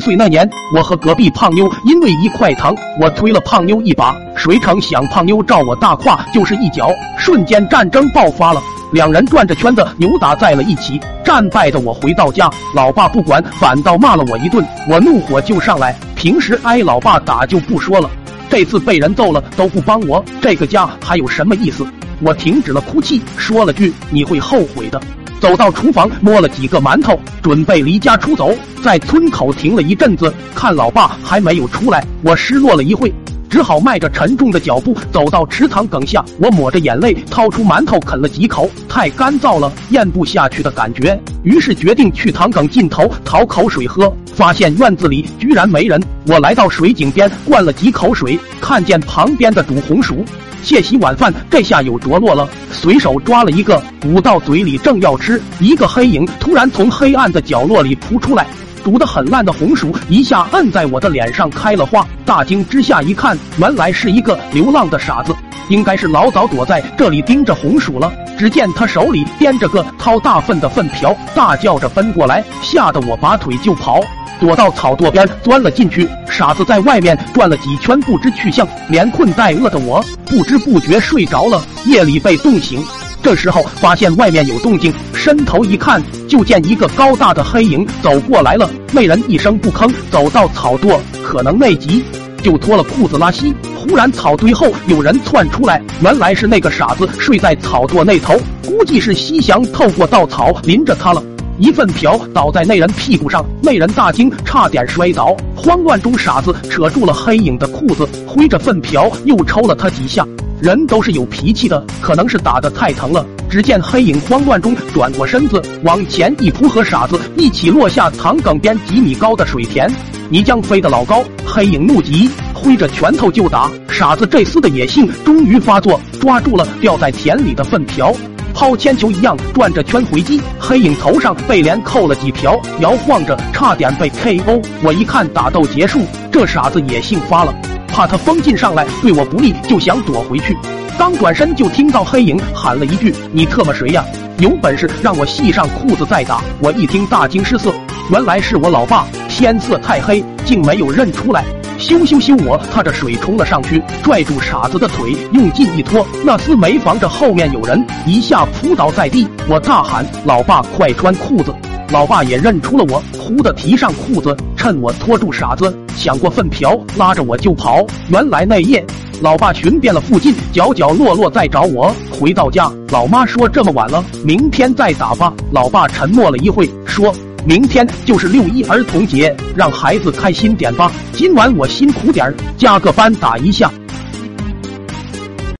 十岁那年，我和隔壁胖妞因为一块糖，我推了胖妞一把，谁成想胖妞照我大胯就是一脚，瞬间战争爆发了，两人转着圈子扭打在了一起。战败的我回到家，老爸不管，反倒骂了我一顿，我怒火就上来。平时挨老爸打就不说了，这次被人揍了都不帮我，这个家还有什么意思？我停止了哭泣，说了句：“你会后悔的。”走到厨房摸了几个馒头，准备离家出走。在村口停了一阵子，看老爸还没有出来，我失落了一会，只好迈着沉重的脚步走到池塘埂下。我抹着眼泪掏出馒头啃了几口，太干燥了，咽不下去的感觉。于是决定去塘埂尽头讨口水喝。发现院子里居然没人，我来到水井边灌了几口水，看见旁边的煮红薯。谢洗晚饭，这下有着落了。随手抓了一个，捂到嘴里，正要吃，一个黑影突然从黑暗的角落里扑出来，煮得很烂的红薯一下摁在我的脸上开了花。大惊之下一看，原来是一个流浪的傻子，应该是老早躲在这里盯着红薯了。只见他手里掂着个掏大粪的粪瓢，大叫着奔过来，吓得我拔腿就跑。躲到草垛边钻了进去，傻子在外面转了几圈不知去向，连困带饿的我不知不觉睡着了。夜里被冻醒，这时候发现外面有动静，伸头一看，就见一个高大的黑影走过来了。那人一声不吭，走到草垛，可能内急，就脱了裤子拉稀。突然草堆后有人窜出来，原来是那个傻子睡在草垛那头，估计是西翔透过稻草淋着他了。一粪瓢倒在那人屁股上，那人大惊，差点摔倒。慌乱中，傻子扯住了黑影的裤子，挥着粪瓢又抽了他几下。人都是有脾气的，可能是打的太疼了。只见黑影慌乱中转过身子，往前一扑，和傻子一起落下塘埂边几米高的水田。泥浆飞得老高，黑影怒极，挥着拳头就打。傻子这厮的野性终于发作，抓住了掉在田里的粪瓢。抛铅球一样转着圈回击，黑影头上被连扣了几条，摇晃着差点被 KO。我一看打斗结束，这傻子野性发了，怕他风劲上来对我不利，就想躲回去。刚转身就听到黑影喊了一句：“你特么谁呀？有本事让我系上裤子再打！”我一听大惊失色，原来是我老爸。天色太黑，竟没有认出来。咻咻咻！我踏着水冲了上去，拽住傻子的腿，用劲一拖，那厮没防着后面有人，一下扑倒在地。我大喊：“老爸，快穿裤子！”老爸也认出了我，忽的提上裤子，趁我拖住傻子，抢过粪瓢，拉着我就跑。原来那夜，老爸寻遍了附近角角落落在找我。回到家，老妈说：“这么晚了，明天再打吧。”老爸沉默了一会，说。明天就是六一儿童节，让孩子开心点吧。今晚我辛苦点儿，加个班打一下。